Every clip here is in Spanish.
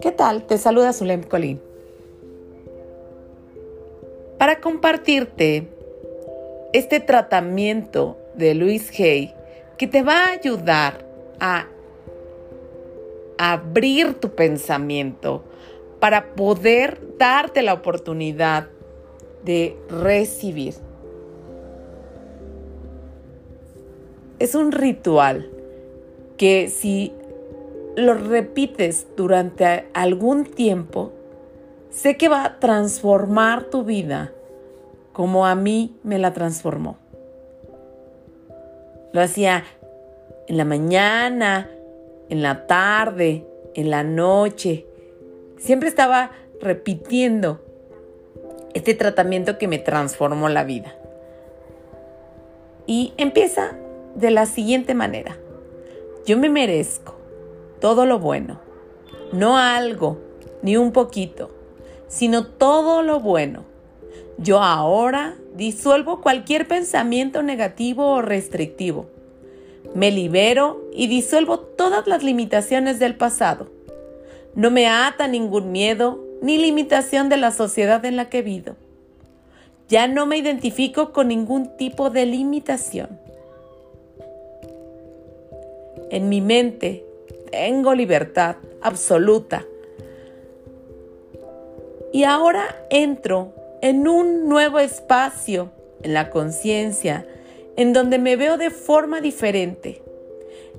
¿Qué tal? Te saluda Zulem Colín. Para compartirte este tratamiento de Luis Hay que te va a ayudar a abrir tu pensamiento para poder darte la oportunidad de recibir. Es un ritual que si lo repites durante algún tiempo, sé que va a transformar tu vida como a mí me la transformó. Lo hacía en la mañana, en la tarde, en la noche. Siempre estaba repitiendo este tratamiento que me transformó la vida. Y empieza de la siguiente manera. Yo me merezco todo lo bueno, no algo, ni un poquito, sino todo lo bueno. Yo ahora disuelvo cualquier pensamiento negativo o restrictivo. Me libero y disuelvo todas las limitaciones del pasado. No me ata ningún miedo ni limitación de la sociedad en la que vivo. Ya no me identifico con ningún tipo de limitación. En mi mente tengo libertad absoluta. Y ahora entro en un nuevo espacio en la conciencia, en donde me veo de forma diferente.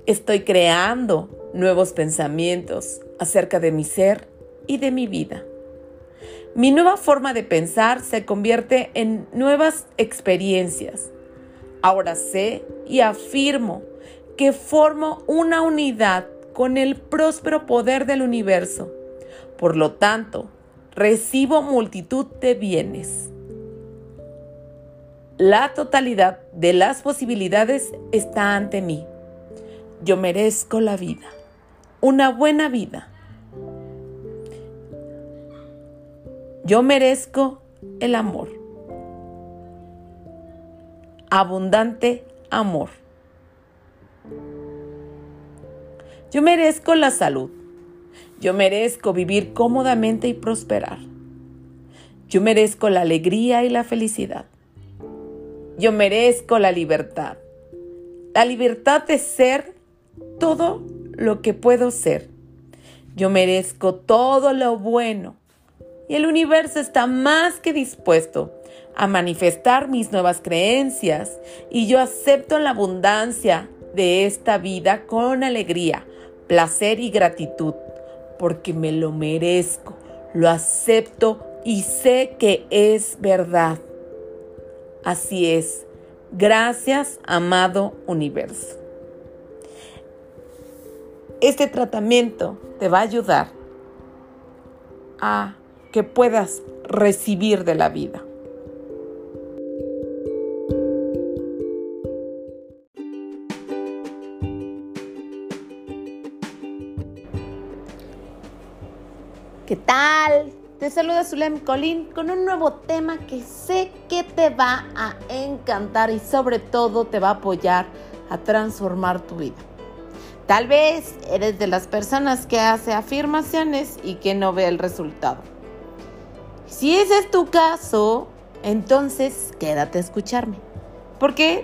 Estoy creando nuevos pensamientos acerca de mi ser y de mi vida. Mi nueva forma de pensar se convierte en nuevas experiencias. Ahora sé y afirmo que formo una unidad con el próspero poder del universo. Por lo tanto, recibo multitud de bienes. La totalidad de las posibilidades está ante mí. Yo merezco la vida, una buena vida. Yo merezco el amor, abundante amor. Yo merezco la salud. Yo merezco vivir cómodamente y prosperar. Yo merezco la alegría y la felicidad. Yo merezco la libertad. La libertad de ser todo lo que puedo ser. Yo merezco todo lo bueno. Y el universo está más que dispuesto a manifestar mis nuevas creencias. Y yo acepto la abundancia de esta vida con alegría placer y gratitud, porque me lo merezco, lo acepto y sé que es verdad. Así es. Gracias, amado universo. Este tratamiento te va a ayudar a que puedas recibir de la vida. ¿Qué tal? Te saluda Zulem Colín con un nuevo tema que sé que te va a encantar y sobre todo te va a apoyar a transformar tu vida. Tal vez eres de las personas que hace afirmaciones y que no ve el resultado. Si ese es tu caso, entonces quédate a escucharme. Porque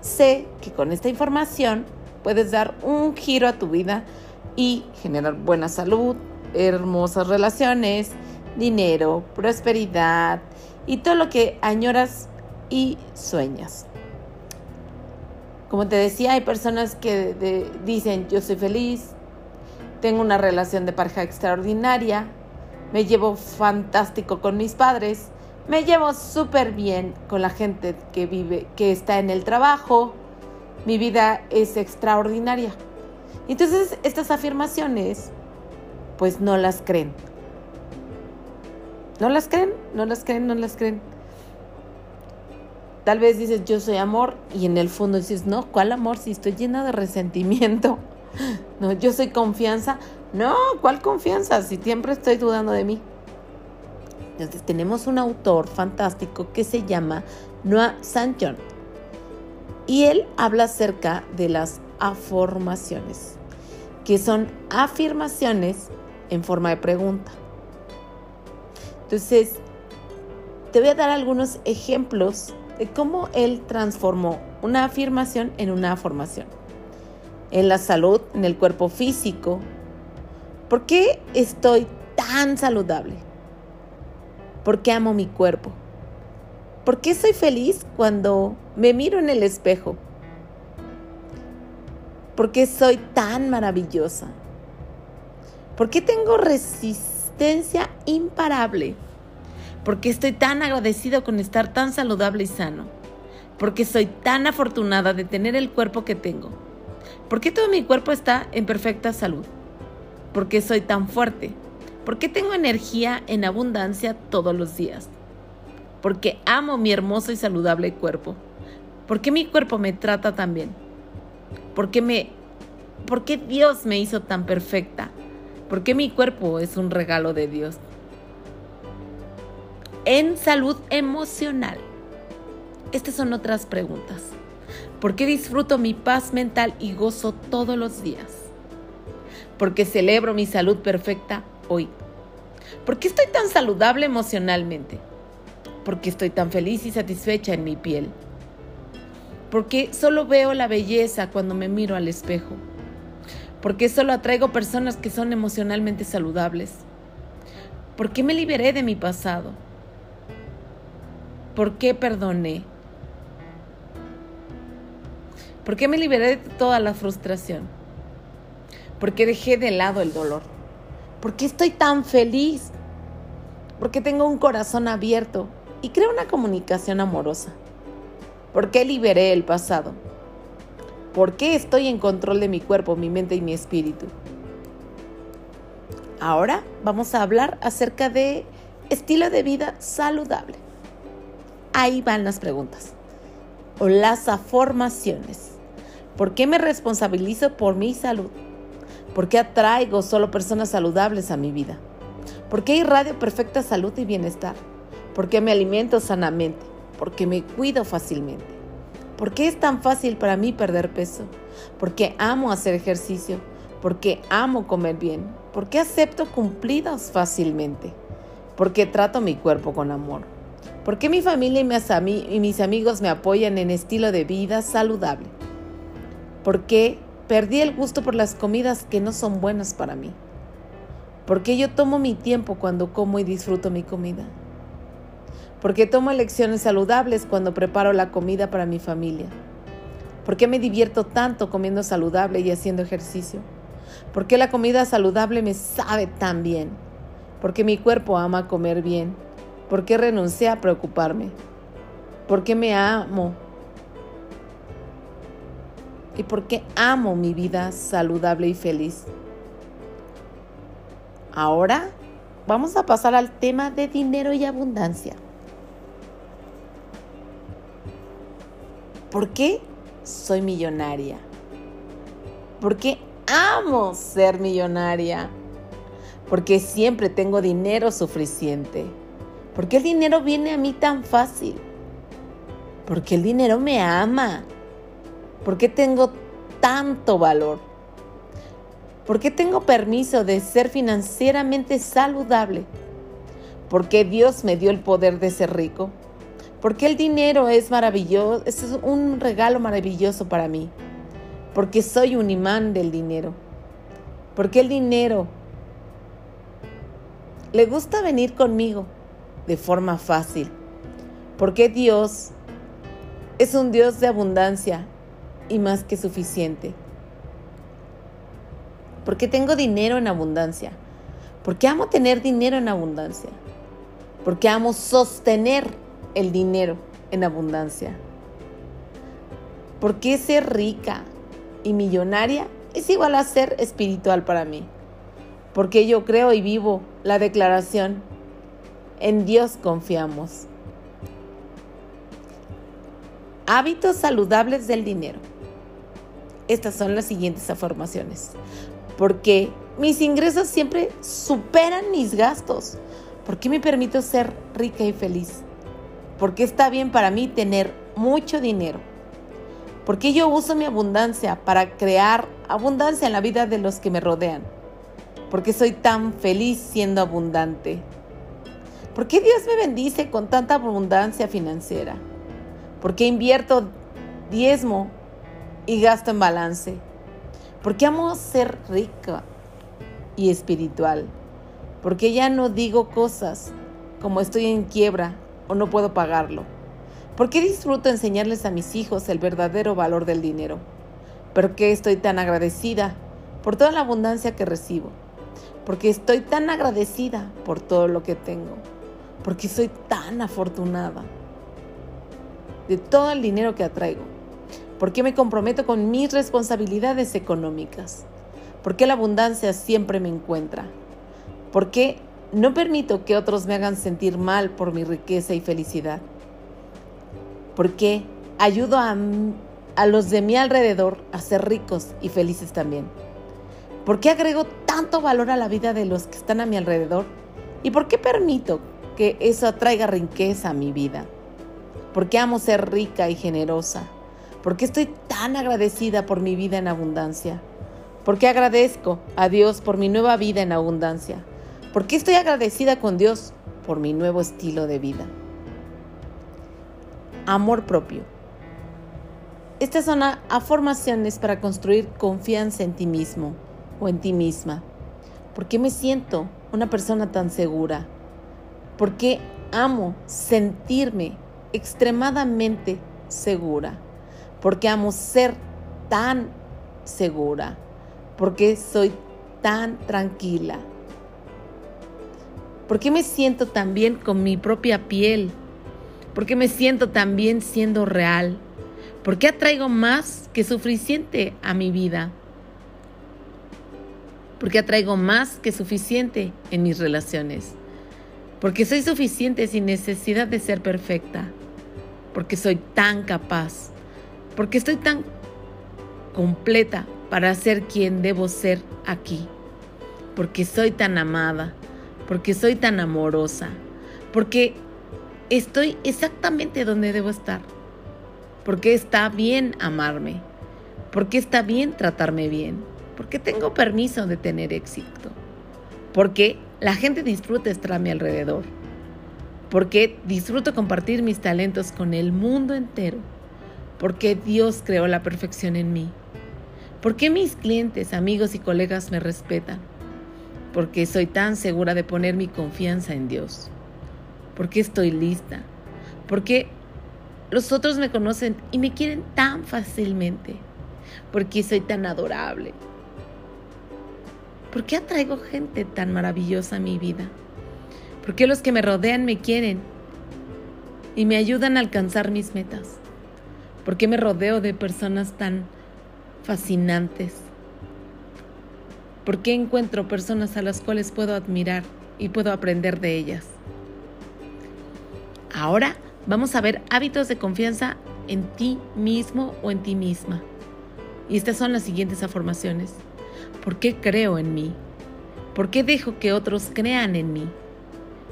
sé que con esta información puedes dar un giro a tu vida y generar buena salud, hermosas relaciones, dinero, prosperidad y todo lo que añoras y sueñas. Como te decía, hay personas que dicen, yo soy feliz, tengo una relación de pareja extraordinaria, me llevo fantástico con mis padres, me llevo súper bien con la gente que vive, que está en el trabajo, mi vida es extraordinaria. Entonces, estas afirmaciones pues no las creen. ¿No las creen? ¿No las creen? ¿No las creen? Tal vez dices, yo soy amor, y en el fondo dices, no, ¿cuál amor? Si estoy llena de resentimiento. No, yo soy confianza. No, ¿cuál confianza? Si siempre estoy dudando de mí. Entonces, tenemos un autor fantástico que se llama Noah Sanchon. Y él habla acerca de las afirmaciones, que son afirmaciones en forma de pregunta. Entonces, te voy a dar algunos ejemplos de cómo él transformó una afirmación en una formación. En la salud, en el cuerpo físico. ¿Por qué estoy tan saludable? ¿Por qué amo mi cuerpo? ¿Por qué soy feliz cuando me miro en el espejo? ¿Por qué soy tan maravillosa? ¿Por qué tengo resistencia imparable? ¿Por qué estoy tan agradecido con estar tan saludable y sano? ¿Por qué soy tan afortunada de tener el cuerpo que tengo? ¿Por qué todo mi cuerpo está en perfecta salud? ¿Por qué soy tan fuerte? ¿Por qué tengo energía en abundancia todos los días? Porque amo mi hermoso y saludable cuerpo. ¿Por qué mi cuerpo me trata tan bien? ¿Por qué, me, ¿Por qué Dios me hizo tan perfecta? ¿Por qué mi cuerpo es un regalo de Dios? En salud emocional. Estas son otras preguntas. ¿Por qué disfruto mi paz mental y gozo todos los días? ¿Por qué celebro mi salud perfecta hoy? ¿Por qué estoy tan saludable emocionalmente? ¿Por qué estoy tan feliz y satisfecha en mi piel? ¿Por qué solo veo la belleza cuando me miro al espejo? ¿Por qué solo atraigo personas que son emocionalmente saludables? ¿Por qué me liberé de mi pasado? ¿Por qué perdoné? ¿Por qué me liberé de toda la frustración? ¿Por qué dejé de lado el dolor? ¿Por qué estoy tan feliz? ¿Por qué tengo un corazón abierto y creo una comunicación amorosa? ¿Por qué liberé el pasado? ¿Por qué estoy en control de mi cuerpo, mi mente y mi espíritu? Ahora vamos a hablar acerca de estilo de vida saludable. Ahí van las preguntas o las afirmaciones. ¿Por qué me responsabilizo por mi salud? ¿Por qué atraigo solo personas saludables a mi vida? ¿Por qué irradio perfecta salud y bienestar? ¿Por qué me alimento sanamente? ¿Por qué me cuido fácilmente? ¿Por qué es tan fácil para mí perder peso? ¿Por qué amo hacer ejercicio? ¿Por qué amo comer bien? ¿Por qué acepto cumplidos fácilmente? ¿Por qué trato mi cuerpo con amor? ¿Por qué mi familia y mis, amigos me apoyan en estilo de vida saludable? ¿Por qué Perdí el gusto por las comidas que no son buenas para mí. ¿Por yo tomo mi tiempo cuando como y disfruto mi comida? ¿Por qué tomo elecciones saludables cuando preparo la comida para mi familia? ¿Por qué me divierto tanto comiendo saludable y haciendo ejercicio? ¿Por qué la comida saludable me sabe tan bien? ¿Por qué mi cuerpo ama comer bien? ¿Por qué renuncié a preocuparme? ¿Por qué me amo y por qué amo mi vida saludable y feliz. Ahora vamos a pasar al tema de dinero y abundancia. ¿Por qué soy millonaria? ¿Por qué amo ser millonaria? Porque siempre tengo dinero suficiente. ¿Por qué el dinero viene a mí tan fácil? Porque el dinero me ama ¿Por qué tengo tanto valor? ¿Por qué tengo permiso de ser financieramente saludable? ¿Por qué Dios me dio el poder de ser rico? ¿Por qué el dinero es maravilloso? Es un regalo maravilloso para mí. Porque soy un imán del dinero. Porque el dinero le gusta venir conmigo de forma fácil. Porque Dios es un Dios de abundancia y más que suficiente. Porque tengo dinero en abundancia. Porque amo tener dinero en abundancia. Porque amo sostener el dinero en abundancia. Porque ser rica y millonaria es igual a ser espiritual para mí. Porque yo creo y vivo la declaración, en Dios confiamos. Hábitos saludables del dinero estas son las siguientes afirmaciones. Porque mis ingresos siempre superan mis gastos. ¿Por qué me permito ser rica y feliz? ¿Por qué está bien para mí tener mucho dinero? ¿Por qué yo uso mi abundancia para crear abundancia en la vida de los que me rodean? ¿Por qué soy tan feliz siendo abundante? ¿Por qué Dios me bendice con tanta abundancia financiera? ¿Por qué invierto diezmo y gasto en balance? ¿Por qué amo ser rica y espiritual? ¿Por qué ya no digo cosas como estoy en quiebra o no puedo pagarlo? ¿Por qué disfruto enseñarles a mis hijos el verdadero valor del dinero? ¿Por qué estoy tan agradecida por toda la abundancia que recibo? Porque estoy tan agradecida por todo lo que tengo. Porque soy tan afortunada de todo el dinero que atraigo. Porque me comprometo con mis responsabilidades económicas. Porque la abundancia siempre me encuentra. Porque no permito que otros me hagan sentir mal por mi riqueza y felicidad. Porque ayudo a, a los de mi alrededor a ser ricos y felices también. ¿Por qué agrego tanto valor a la vida de los que están a mi alrededor? ¿Y por qué permito que eso atraiga riqueza a mi vida? ¿Por qué amo ser rica y generosa? ¿Por qué estoy tan agradecida por mi vida en abundancia? ¿Por qué agradezco a Dios por mi nueva vida en abundancia? ¿Por qué estoy agradecida con Dios por mi nuevo estilo de vida? Amor propio. Estas son afirmaciones para construir confianza en ti mismo o en ti misma? ¿Por qué me siento una persona tan segura? ¿Por qué amo sentirme extremadamente segura? ¿Por qué amo ser tan segura? ¿Por qué soy tan tranquila? ¿Por qué me siento tan bien con mi propia piel? ¿Por qué me siento tan bien siendo real? ¿Por qué atraigo más que suficiente a mi vida? porque atraigo más que suficiente en mis relaciones, porque soy suficiente sin necesidad de ser perfecta, porque soy tan capaz, porque estoy tan completa para ser quien debo ser aquí, porque soy tan amada, porque soy tan amorosa, porque estoy exactamente donde debo estar, porque está bien amarme, porque está bien tratarme bien porque tengo permiso de tener éxito, porque la gente disfruta estar a mi alrededor, porque disfruto compartir mis talentos con el mundo entero, porque Dios creó la perfección en mí, porque mis clientes, amigos y colegas me respetan, porque soy tan segura de poner mi confianza en Dios, porque estoy lista, porque los otros me conocen y me quieren tan fácilmente, porque soy tan adorable, ¿Por qué atraigo gente tan maravillosa a mi vida? ¿Por qué los que me rodean me quieren y me ayudan a alcanzar mis metas? ¿Por qué me rodeo de personas tan fascinantes? ¿Por qué encuentro personas a las cuales puedo admirar y puedo aprender de ellas? Ahora vamos a ver hábitos de confianza en ti mismo o en ti misma. Y estas son las siguientes afirmaciones. ¿Por qué creo en mí? ¿Por qué dejo que otros crean en mí?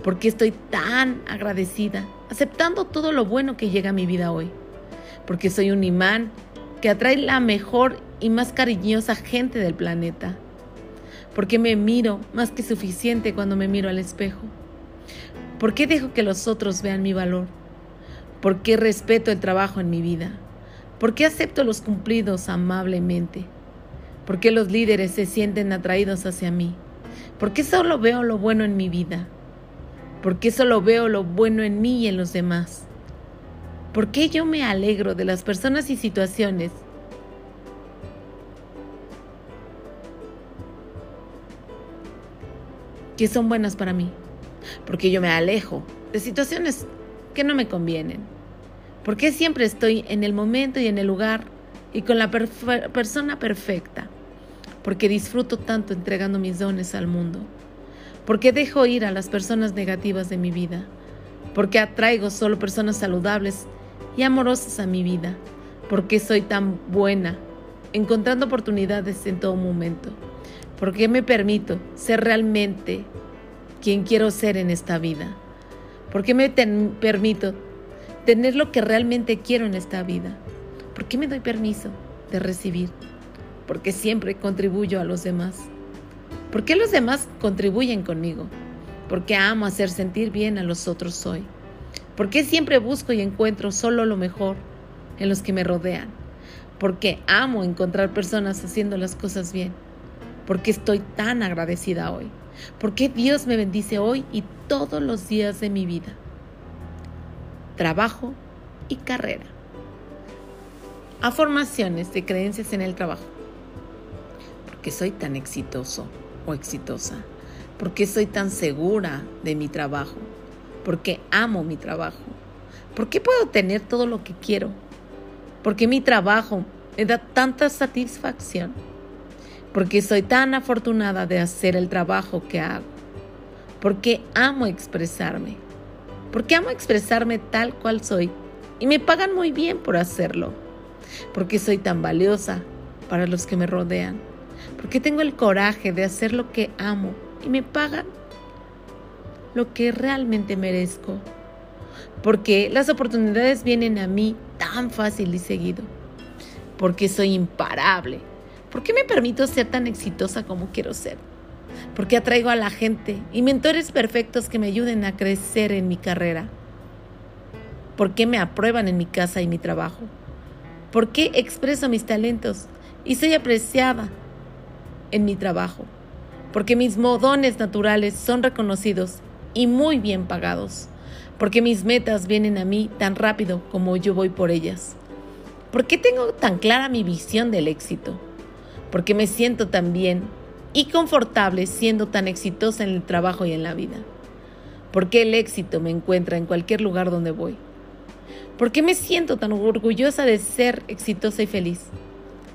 ¿Por qué estoy tan agradecida, aceptando todo lo bueno que llega a mi vida hoy? Porque soy un imán que atrae la mejor y más cariñosa gente del planeta. ¿Por qué me miro más que suficiente cuando me miro al espejo? ¿Por qué dejo que los otros vean mi valor? ¿Por qué respeto el trabajo en mi vida? ¿Por qué acepto los cumplidos amablemente? ¿Por qué los líderes se sienten atraídos hacia mí? ¿Por qué solo veo lo bueno en mi vida? ¿Por qué solo veo lo bueno en mí y en los demás? ¿Por qué yo me alegro de las personas y situaciones que son buenas para mí? Porque yo me alejo de situaciones que no me convienen. ¿Por qué siempre estoy en el momento y en el lugar y con la persona perfecta? porque disfruto tanto entregando mis dones al mundo, porque dejo ir a las personas negativas de mi vida, porque atraigo solo personas saludables y amorosas a mi vida, porque soy tan buena, encontrando oportunidades en todo momento, porque me permito ser realmente quien quiero ser en esta vida, porque me permito tener lo que realmente quiero en esta vida, porque me doy permiso de recibir porque siempre contribuyo a los demás, ¿Por qué los demás contribuyen conmigo? ¿Por qué amo hacer sentir bien a los otros hoy? ¿Por qué siempre busco y encuentro solo lo mejor en los que me rodean? ¿Por qué amo encontrar personas haciendo las cosas bien? ¿Por qué estoy tan agradecida hoy? ¿Por qué Dios me bendice hoy y todos los días de mi vida? Trabajo y carrera. Afirmaciones de creencias en el trabajo. ¿Por qué soy tan exitoso o exitosa? ¿Por qué soy tan segura de mi trabajo? ¿Por qué amo mi trabajo? ¿Por qué puedo tener todo lo que quiero? ¿Por qué mi trabajo me da tanta satisfacción? ¿Por qué soy tan afortunada de hacer el trabajo que hago? ¿Por qué amo expresarme? ¿Por qué amo expresarme tal cual soy? Y me pagan muy bien por hacerlo. ¿Por qué soy tan valiosa para los que me rodean? ¿Por qué tengo el coraje de hacer lo que amo y me pagan lo que realmente merezco? Porque las oportunidades vienen a mí tan fácil y seguido. Porque soy imparable. ¿Por qué me permito ser tan exitosa como quiero ser? Porque atraigo a la gente y mentores perfectos que me ayuden a crecer en mi carrera. ¿Por qué me aprueban en mi casa y mi trabajo? ¿Por qué expreso mis talentos y soy apreciada en mi trabajo? Porque mis modones naturales son reconocidos y muy bien pagados. Porque mis metas vienen a mí tan rápido como yo voy por ellas. ¿Por qué tengo tan clara mi visión del éxito? Porque me siento tan bien y confortable siendo tan exitosa en el trabajo y en la vida. Porque el éxito me encuentra en cualquier lugar donde voy. ¿Por qué me siento tan orgullosa de ser exitosa y feliz?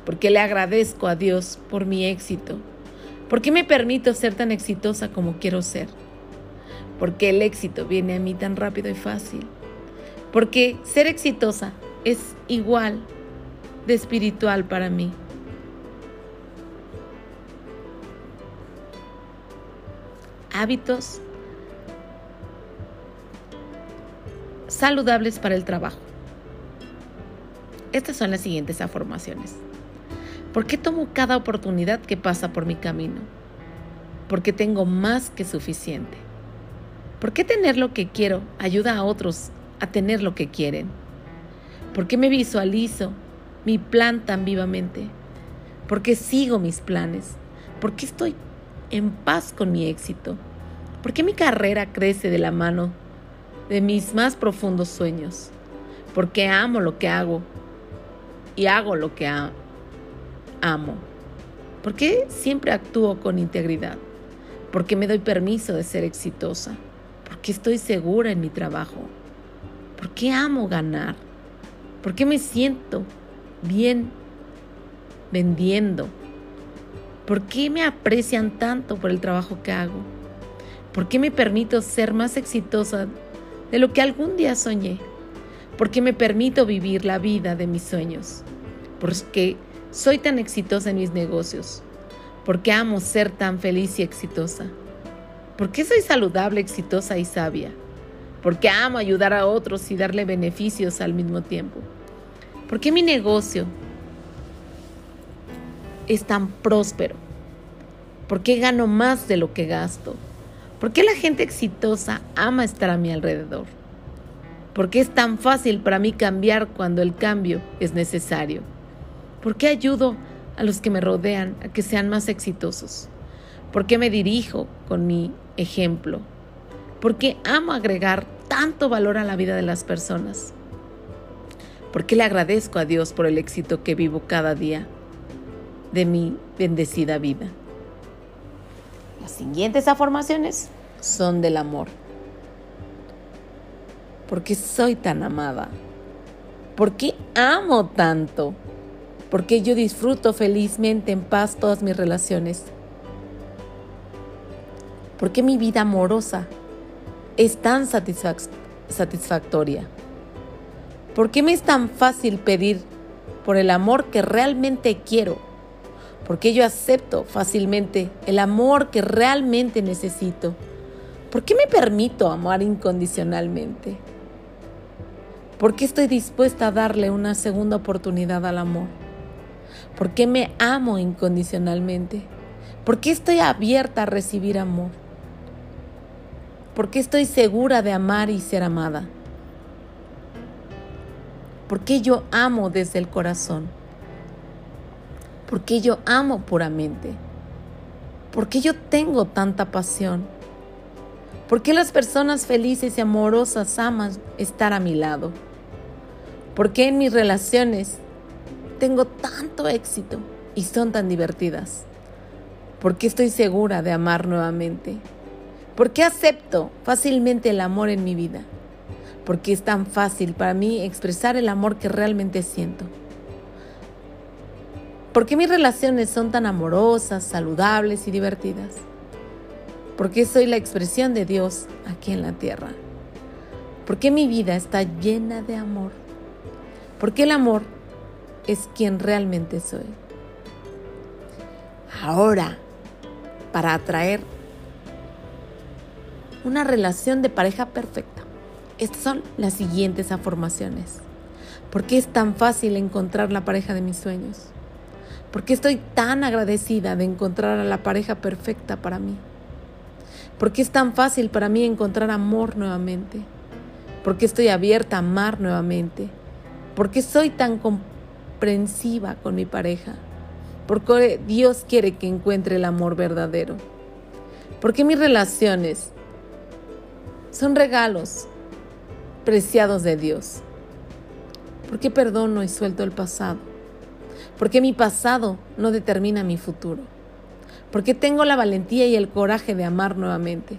¿Por qué le agradezco a Dios por mi éxito? ¿Por qué me permito ser tan exitosa como quiero ser? Porque el éxito viene a mí tan rápido y fácil. Porque ser exitosa es igual de espiritual para mí. Hábitos saludables para el trabajo. Estas son las siguientes afirmaciones. ¿Por qué tomo cada oportunidad que pasa por mi camino? Porque tengo más que suficiente. ¿Por qué tener lo que quiero ayuda a otros a tener lo que quieren? ¿Por qué me visualizo mi plan tan vivamente? ¿Por qué sigo mis planes? ¿Por qué estoy en paz con mi éxito? ¿Por qué mi carrera crece de la mano de mis más profundos sueños, porque amo lo que hago y hago lo que amo. Porque siempre actúo con integridad, porque me doy permiso de ser exitosa, porque estoy segura en mi trabajo, porque amo ganar, porque me siento bien vendiendo, porque me aprecian tanto por el trabajo que hago, porque me permito ser más exitosa de lo que algún día soñé, porque me permito vivir la vida de mis sueños, porque soy tan exitosa en mis negocios, porque amo ser tan feliz y exitosa, porque soy saludable, exitosa y sabia, porque amo ayudar a otros y darle beneficios al mismo tiempo, porque mi negocio es tan próspero, porque gano más de lo que gasto, ¿Por qué la gente exitosa ama estar a mi alrededor? ¿Por qué es tan fácil para mí cambiar cuando el cambio es necesario? ¿Por qué ayudo a los que me rodean a que sean más exitosos? ¿Por qué me dirijo con mi ejemplo? ¿Por qué amo agregar tanto valor a la vida de las personas? ¿Por qué le agradezco a Dios por el éxito que vivo cada día de mi bendecida vida? Las siguientes afirmaciones son del amor. ¿Por qué soy tan amada? ¿Por qué amo tanto? ¿Por qué yo disfruto felizmente en paz todas mis relaciones? ¿Por qué mi vida amorosa es tan satisfactoria? ¿Por qué me es tan fácil pedir por el amor que realmente quiero? porque yo acepto fácilmente el amor que realmente necesito. ¿Por qué me permito amar incondicionalmente? ¿Por qué estoy dispuesta a darle una segunda oportunidad al amor? ¿Por qué me amo incondicionalmente? ¿Por qué estoy abierta a recibir amor? ¿Por qué estoy segura de amar y ser amada? ¿Por qué yo amo desde el corazón? ¿Por qué yo amo puramente? ¿Por qué yo tengo tanta pasión? ¿Por qué las personas felices y amorosas aman estar a mi lado? ¿Por qué en mis relaciones tengo tanto éxito y son tan divertidas? ¿Por qué estoy segura de amar nuevamente? ¿Por qué acepto fácilmente el amor en mi vida? porque es tan fácil para mí expresar el amor que realmente siento. ¿Por qué mis relaciones son tan amorosas, saludables y divertidas? Porque soy la expresión de Dios aquí en la tierra. ¿Por qué mi vida está llena de amor? Porque el amor es quien realmente soy. Ahora, para atraer una relación de pareja perfecta, estas son las siguientes afirmaciones. ¿Por qué es tan fácil encontrar la pareja de mis sueños? ¿Por qué estoy tan agradecida de encontrar a la pareja perfecta para mí? ¿Por qué es tan fácil para mí encontrar amor nuevamente? ¿Por qué estoy abierta a amar nuevamente? ¿Por qué soy tan comprensiva con mi pareja? ¿Por qué Dios quiere que encuentre el amor verdadero? ¿Por qué mis relaciones son regalos preciados de Dios? ¿Por qué perdono y suelto el pasado? ¿Por qué mi pasado no determina mi futuro? ¿Por qué tengo la valentía y el coraje de amar nuevamente?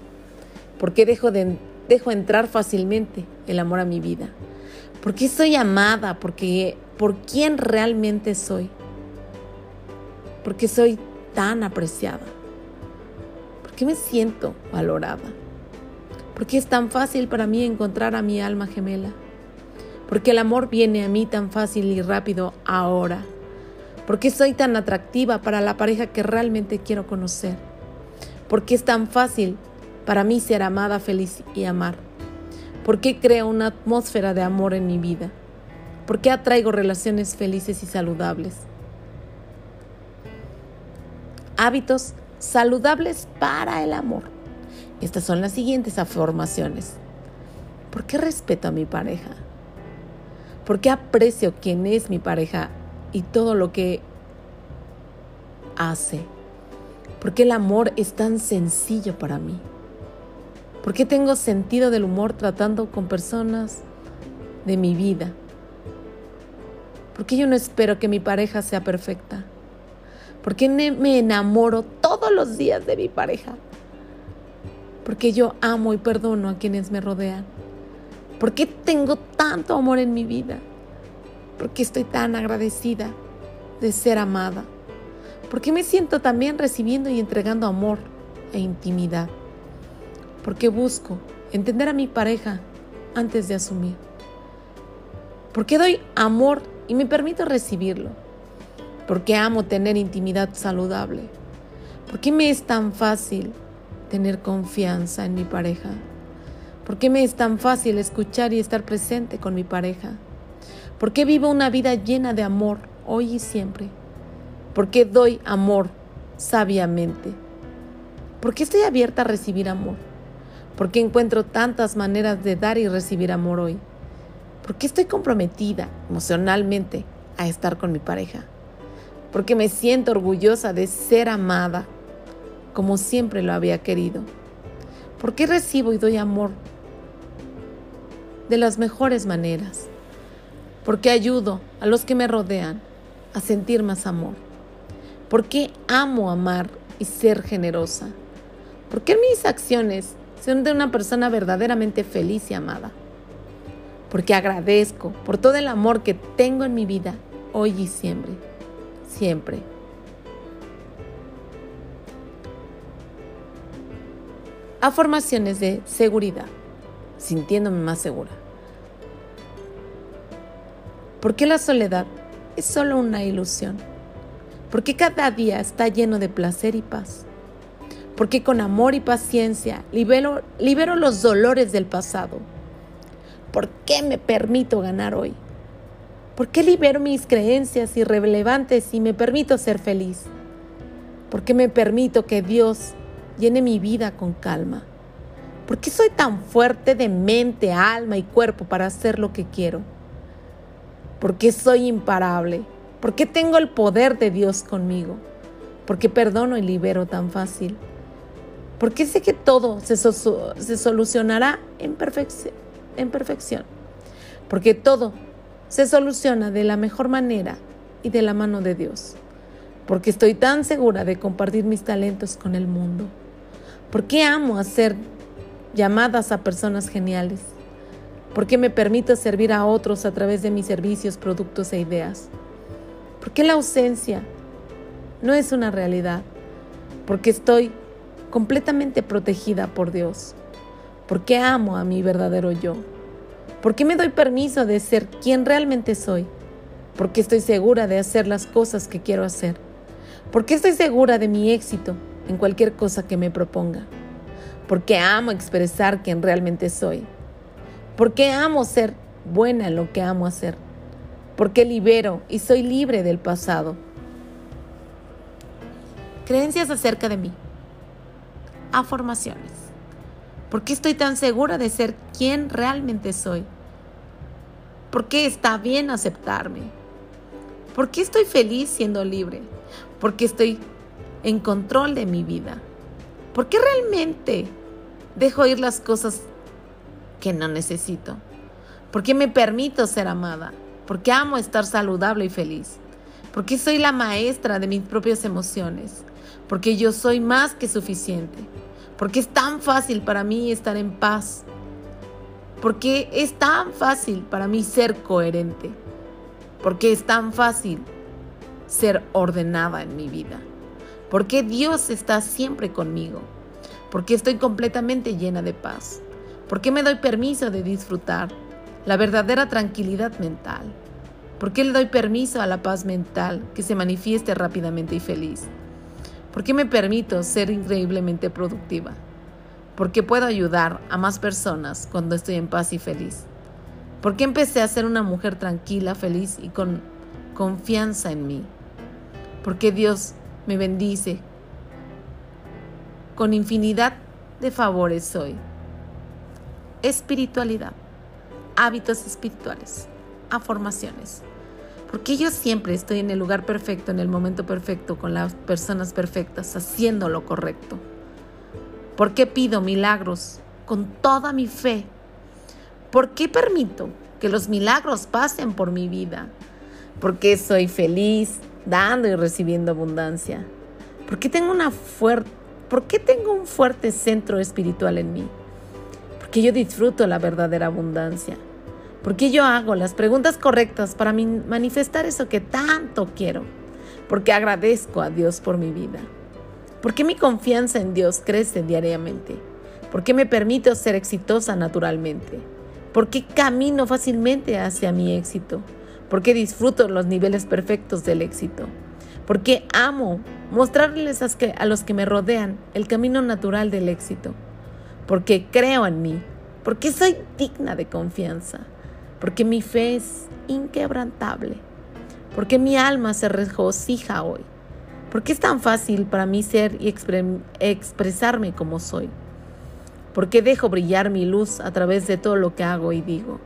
¿Por qué dejo, de, dejo entrar fácilmente el amor a mi vida? ¿Por qué soy amada? Porque, ¿Por quién realmente soy? ¿Por qué soy tan apreciada? ¿Por qué me siento valorada? ¿Por qué es tan fácil para mí encontrar a mi alma gemela? Porque el amor viene a mí tan fácil y rápido ahora. Porque soy tan atractiva para la pareja que realmente quiero conocer. Porque es tan fácil para mí ser amada, feliz y amar. Porque creo una atmósfera de amor en mi vida. Porque atraigo relaciones felices y saludables. Hábitos saludables para el amor. Estas son las siguientes afirmaciones. ¿Por qué respeto a mi pareja? ¿Por qué aprecio quién es mi pareja y todo lo que hace? ¿Por qué el amor es tan sencillo para mí? ¿Por qué tengo sentido del humor tratando con personas de mi vida? ¿Por qué yo no espero que mi pareja sea perfecta? ¿Por qué me enamoro todos los días de mi pareja? porque yo amo y perdono a quienes me rodean. ¿Por qué tengo tanto amor en mi vida? ¿Por qué estoy tan agradecida de ser amada? ¿Por qué me siento también recibiendo y entregando amor e intimidad? ¿Por qué busco entender a mi pareja antes de asumir? ¿Por qué doy amor y me permito recibirlo? ¿Por qué amo tener intimidad saludable? ¿Por qué me es tan fácil tener confianza en mi pareja? ¿Por qué me es tan fácil escuchar y estar presente con mi pareja? ¿Por qué vivo una vida llena de amor hoy y siempre? ¿Por qué doy amor sabiamente? ¿Por qué estoy abierta a recibir amor? ¿Por qué encuentro tantas maneras de dar y recibir amor hoy? ¿Por qué estoy comprometida emocionalmente a estar con mi pareja? ¿Por qué me siento orgullosa de ser amada como siempre lo había querido? ¿Por qué recibo y doy amor de las mejores maneras? ¿Por qué ayudo a los que me rodean a sentir más amor? ¿Por qué amo amar y ser generosa? ¿Por qué mis acciones son de una persona verdaderamente feliz y amada? Porque agradezco por todo el amor que tengo en mi vida hoy y siempre, siempre. a formaciones de seguridad, sintiéndome más segura. ¿Por qué la soledad es solo una ilusión? ¿Por qué cada día está lleno de placer y paz? ¿Por qué con amor y paciencia libero, libero los dolores del pasado? ¿Por qué me permito ganar hoy? ¿Por qué libero mis creencias irrelevantes y me permito ser feliz? ¿Por qué me permito que Dios llene mi vida con calma? ¿Por qué soy tan fuerte de mente, alma y cuerpo para hacer lo que quiero? ¿Por qué soy imparable? ¿Por qué tengo el poder de Dios conmigo? ¿Por qué perdono y libero tan fácil? ¿Por qué sé que todo se, se solucionará en, en perfección? Porque todo se soluciona de la mejor manera y de la mano de Dios. Porque estoy tan segura de compartir mis talentos con el mundo. Porque amo hacer llamadas a personas geniales. Porque me permito servir a otros a través de mis servicios, productos e ideas. Porque la ausencia no es una realidad. Porque estoy completamente protegida por Dios. Porque amo a mi verdadero yo. Porque me doy permiso de ser quien realmente soy porque estoy segura de hacer las cosas que quiero hacer, porque estoy segura de mi éxito en cualquier cosa que me proponga, porque amo expresar quien realmente soy, porque amo ser buena en lo que amo hacer, porque libero y soy libre del pasado. Creencias acerca de mí. Afirmaciones. ¿Por qué estoy tan segura de ser quien realmente soy? ¿Por qué está bien aceptarme? ¿Por qué estoy feliz siendo libre? Porque estoy en control de mi vida. ¿Por qué realmente dejo ir las cosas que no necesito? ¿Por qué me permito ser amada? ¿Por qué amo estar saludable y feliz? ¿Por qué soy la maestra de mis propias emociones? Porque yo soy más que suficiente. Porque es tan fácil para mí estar en paz. Porque es tan fácil para mí ser coherente porque es tan fácil ser ordenada en mi vida. Porque Dios está siempre conmigo. Porque estoy completamente llena de paz. Porque me doy permiso de disfrutar la verdadera tranquilidad mental. Porque le doy permiso a la paz mental que se manifieste rápidamente y feliz. Porque me permito ser increíblemente productiva. Porque puedo ayudar a más personas cuando estoy en paz y feliz. ¿Por qué empecé a ser una mujer tranquila, feliz y con confianza en mí? Porque Dios me bendice con infinidad de favores hoy. Espiritualidad, hábitos espirituales, afirmaciones. Porque yo siempre estoy en el lugar perfecto, en el momento perfecto, con las personas perfectas, haciendo lo correcto. ¿Por qué pido milagros con toda mi fe ¿Por qué permito que los milagros pasen por mi vida? ¿Por qué soy feliz dando y recibiendo abundancia? ¿Por qué tengo, una ¿Por qué tengo un fuerte centro espiritual en mí? Porque yo disfruto la verdadera abundancia. Porque yo hago las preguntas correctas para manifestar eso que tanto quiero. Porque agradezco a Dios por mi vida. Porque mi confianza en Dios crece diariamente. Porque me permito ser exitosa naturalmente ¿Por qué camino fácilmente hacia mi éxito? ¿Por qué disfruto los niveles perfectos del éxito? ¿Por qué amo mostrarles a los que me rodean el camino natural del éxito? Porque creo en mí, porque soy digna de confianza, porque mi fe es inquebrantable, porque mi alma se regocija hoy, porque es tan fácil para mí ser y expresarme como soy. ¿Por qué dejo brillar mi luz a través de todo lo que hago y digo?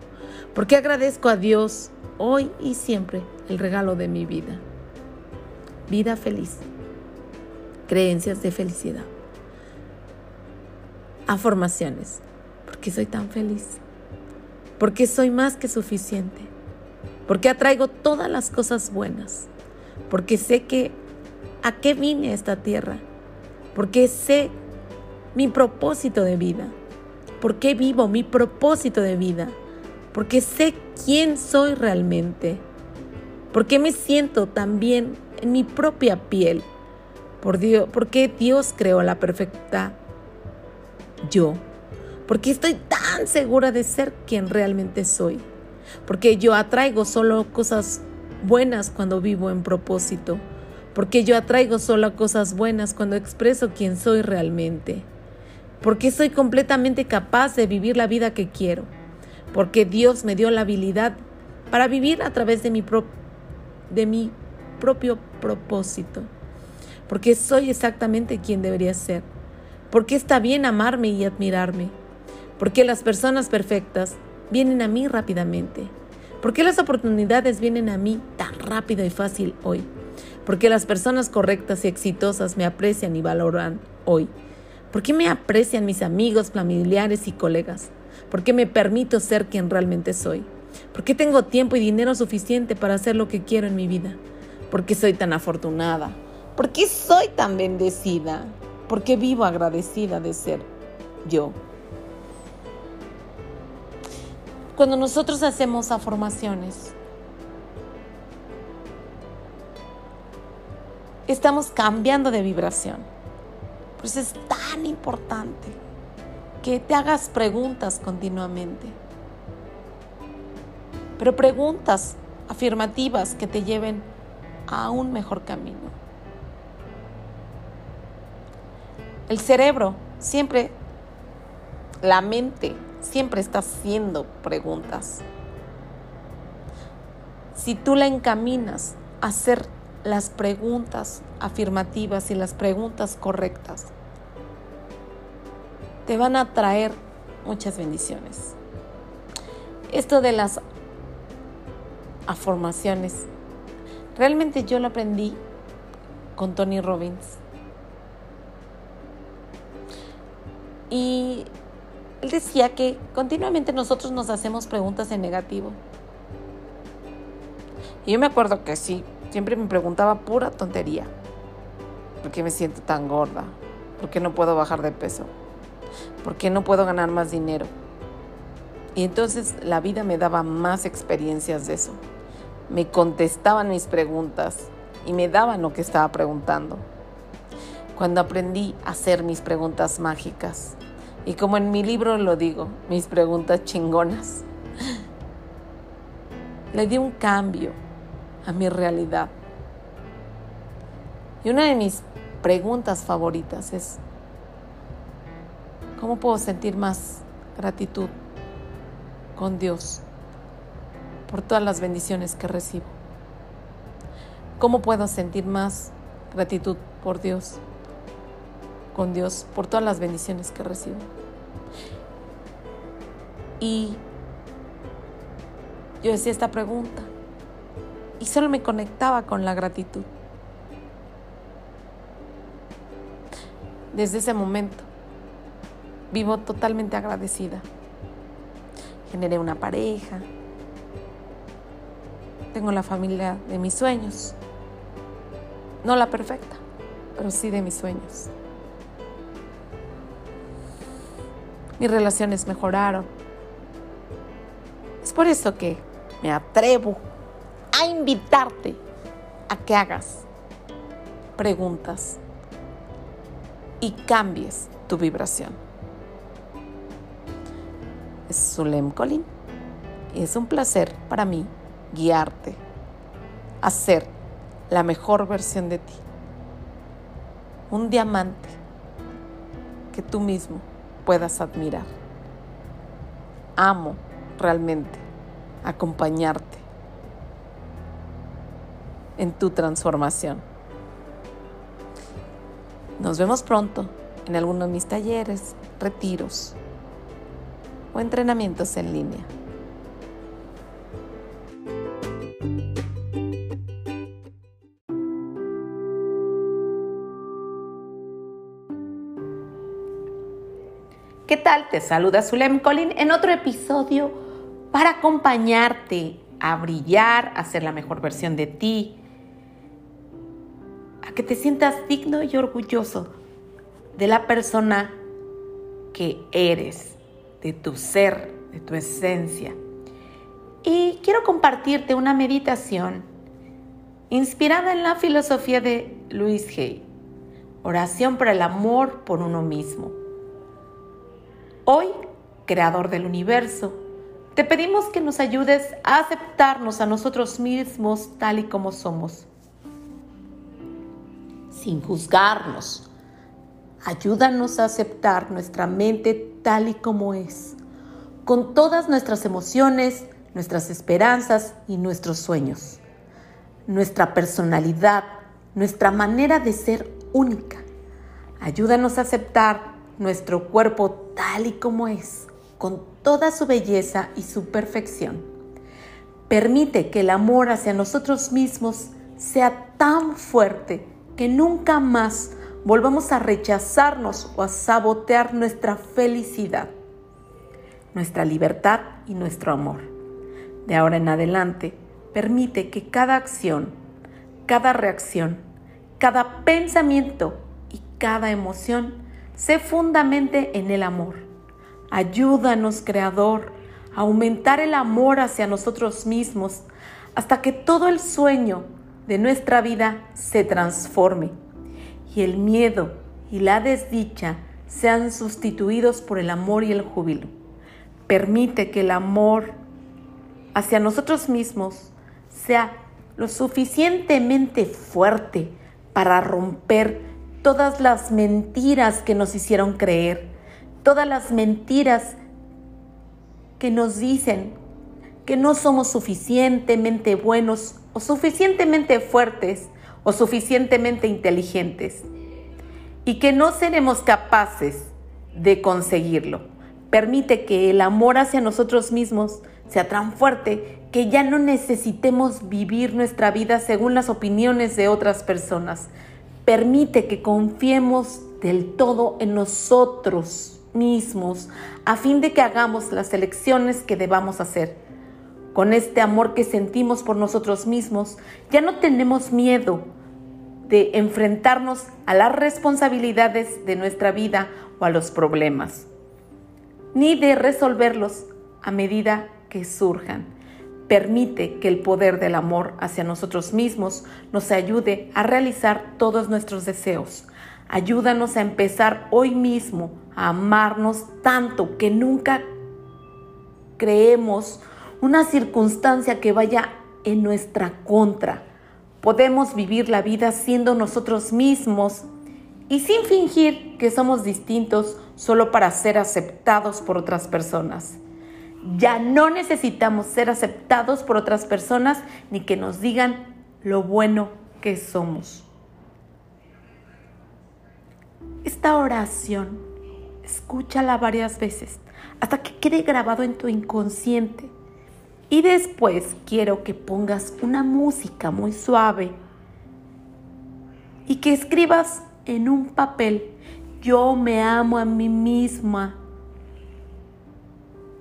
¿Por qué agradezco a Dios hoy y siempre el regalo de mi vida? Vida feliz. Creencias de felicidad. Afirmaciones. ¿Por qué soy tan feliz? Porque soy más que suficiente. Porque atraigo todas las cosas buenas. Porque sé que a qué vine a esta tierra. Porque sé mi propósito de vida. ¿Por qué vivo mi propósito de vida? Porque sé quién soy realmente. Porque me siento también en mi propia piel. Por Dios, porque Dios creó la perfecta yo. Porque estoy tan segura de ser quien realmente soy. Porque yo atraigo solo cosas buenas cuando vivo en propósito. Porque yo atraigo solo cosas buenas cuando expreso quién soy realmente porque soy completamente capaz de vivir la vida que quiero, porque Dios me dio la habilidad para vivir a través de mi, de mi propio propósito, porque soy exactamente quien debería ser, porque está bien amarme y admirarme, porque las personas perfectas vienen a mí rápidamente, porque las oportunidades vienen a mí tan rápido y fácil hoy, porque las personas correctas y exitosas me aprecian y valoran hoy, porque me aprecian mis amigos, familiares y colegas, porque me permito ser quien realmente soy, porque tengo tiempo y dinero suficiente para hacer lo que quiero en mi vida, porque soy tan afortunada, porque soy tan bendecida, porque vivo agradecida de ser yo. Cuando nosotros hacemos afirmaciones, estamos cambiando de vibración. Por eso es tan importante que te hagas preguntas continuamente. Pero preguntas afirmativas que te lleven a un mejor camino. El cerebro siempre, la mente siempre está haciendo preguntas. Si tú la encaminas a hacer las preguntas afirmativas y las preguntas correctas, te van a traer muchas bendiciones. Esto de las afirmaciones, realmente yo lo aprendí con Tony Robbins. Y él decía que continuamente nosotros nos hacemos preguntas en negativo. Y yo me acuerdo que sí, siempre me preguntaba pura tontería. ¿Por qué me siento tan gorda? ¿Por qué no puedo bajar de peso? ¿Por qué no puedo ganar más dinero? Y entonces la vida me daba más experiencias de eso. Me contestaban mis preguntas y me daban lo que estaba preguntando. Cuando aprendí a hacer mis preguntas mágicas, y como en mi libro lo digo, mis preguntas chingonas. Le di un cambio a mi realidad. Y una de mis preguntas favoritas es, ¿cómo puedo sentir más gratitud con Dios por todas las bendiciones que recibo? ¿Cómo puedo sentir más gratitud por Dios con Dios por todas las bendiciones que recibo. Y yo decía esta pregunta y solo me conectaba con la gratitud. Desde ese momento vivo totalmente agradecida. Generé una pareja, tengo la familia de mis sueños, no la perfecta, pero sí de mis sueños. Mis relaciones mejoraron. Es por eso que me atrevo a invitarte a que hagas preguntas y cambies tu vibración. Es Zulem Colin y es un placer para mí guiarte a ser la mejor versión de ti. Un diamante que tú mismo puedas admirar. Amo realmente acompañarte en tu transformación. Nos vemos pronto en alguno de mis talleres, retiros o entrenamientos en línea. Tal? Te saluda Zulem Colin en otro episodio para acompañarte a brillar, a ser la mejor versión de ti, a que te sientas digno y orgulloso de la persona que eres, de tu ser, de tu esencia. Y quiero compartirte una meditación inspirada en la filosofía de Luis Hay, oración para el amor por uno mismo. Hoy, Creador del universo, te pedimos que nos ayudes a aceptarnos a nosotros mismos tal y como somos, sin juzgarnos. Ayúdanos a aceptar nuestra mente tal y como es, con todas nuestras emociones, nuestras esperanzas y nuestros sueños, nuestra personalidad, nuestra manera de ser única. Ayúdanos a aceptar nuestro cuerpo tal y como es, con toda su belleza y su perfección. Permite que el amor hacia nosotros mismos sea tan fuerte que nunca más volvamos a rechazarnos o a sabotear nuestra felicidad, nuestra libertad y nuestro amor. De ahora en adelante, permite que cada acción, cada reacción, cada pensamiento y cada emoción se fundamente en el amor. Ayúdanos, Creador, a aumentar el amor hacia nosotros mismos hasta que todo el sueño de nuestra vida se transforme y el miedo y la desdicha sean sustituidos por el amor y el júbilo. Permite que el amor hacia nosotros mismos sea lo suficientemente fuerte para romper todas las mentiras que nos hicieron creer, todas las mentiras que nos dicen que no somos suficientemente buenos o suficientemente fuertes o suficientemente inteligentes y que no seremos capaces de conseguirlo. Permite que el amor hacia nosotros mismos sea tan fuerte que ya no necesitemos vivir nuestra vida según las opiniones de otras personas. Permite que confiemos del todo en nosotros mismos a fin de que hagamos las elecciones que debamos hacer. Con este amor que sentimos por nosotros mismos, ya no tenemos miedo de enfrentarnos a las responsabilidades de nuestra vida o a los problemas, ni de resolverlos a medida que surjan. Permite que el poder del amor hacia nosotros mismos nos ayude a realizar todos nuestros deseos. Ayúdanos a empezar hoy mismo a amarnos tanto que nunca creemos una circunstancia que vaya en nuestra contra. Podemos vivir la vida siendo nosotros mismos y sin fingir que somos distintos solo para ser aceptados por otras personas. Ya no necesitamos ser aceptados por otras personas ni que nos digan lo bueno que somos. Esta oración, escúchala varias veces hasta que quede grabado en tu inconsciente. Y después quiero que pongas una música muy suave y que escribas en un papel, yo me amo a mí misma,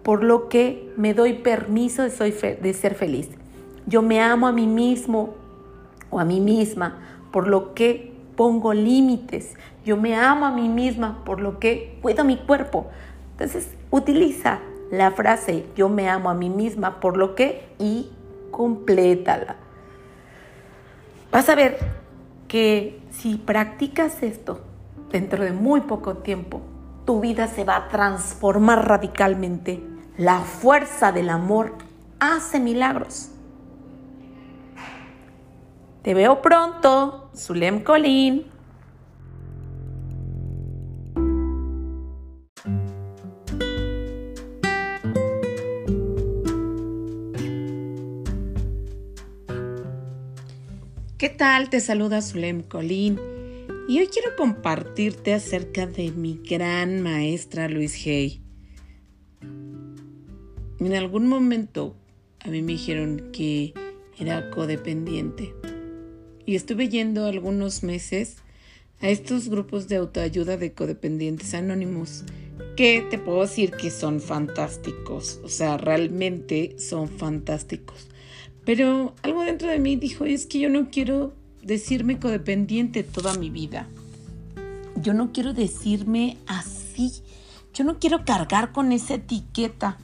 por lo que me doy permiso de, de ser feliz. Yo me amo a mí mismo o a mí misma, por lo que pongo límites. Yo me amo a mí misma, por lo que cuido mi cuerpo. Entonces, utiliza la frase yo me amo a mí misma por lo que y complétala. Vas a ver que si practicas esto dentro de muy poco tiempo, tu vida se va a transformar radicalmente. La fuerza del amor hace milagros. Te veo pronto, Zulem Colín. ¿Qué tal? Te saluda Zulem Colín y hoy quiero compartirte acerca de mi gran maestra Luis Hay. En algún momento a mí me dijeron que era codependiente y estuve yendo algunos meses a estos grupos de autoayuda de codependientes anónimos que te puedo decir que son fantásticos, o sea, realmente son fantásticos. Pero algo dentro de mí dijo, es que yo no quiero decirme codependiente toda mi vida. Yo no quiero decirme así. Yo no quiero cargar con esa etiqueta.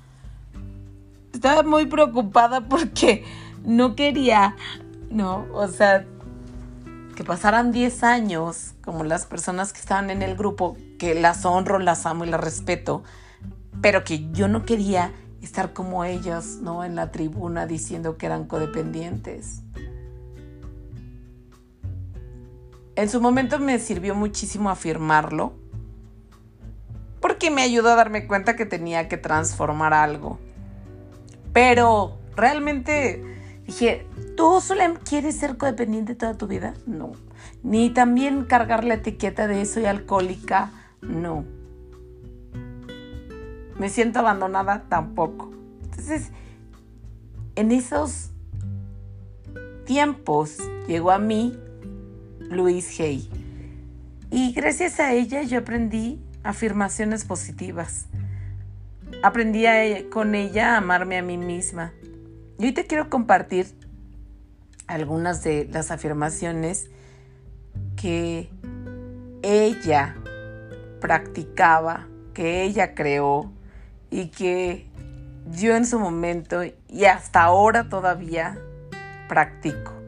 Estaba muy preocupada porque no quería, no, o sea, que pasaran 10 años como las personas que estaban en el grupo, que las honro, las amo y las respeto, pero que yo no quería estar como ellas, ¿no? En la tribuna diciendo que eran codependientes. En su momento me sirvió muchísimo afirmarlo, porque me ayudó a darme cuenta que tenía que transformar algo. Pero realmente dije, ¿tú solo quieres ser codependiente toda tu vida? No. ni también cargar la etiqueta de soy alcohólica, no. Me siento abandonada tampoco. Entonces, en esos tiempos llegó a mí Luis Hay. Y gracias a ella yo aprendí afirmaciones positivas. Aprendí con ella a amarme a mí misma. Y hoy te quiero compartir algunas de las afirmaciones que ella practicaba, que ella creó y que yo en su momento y hasta ahora todavía practico.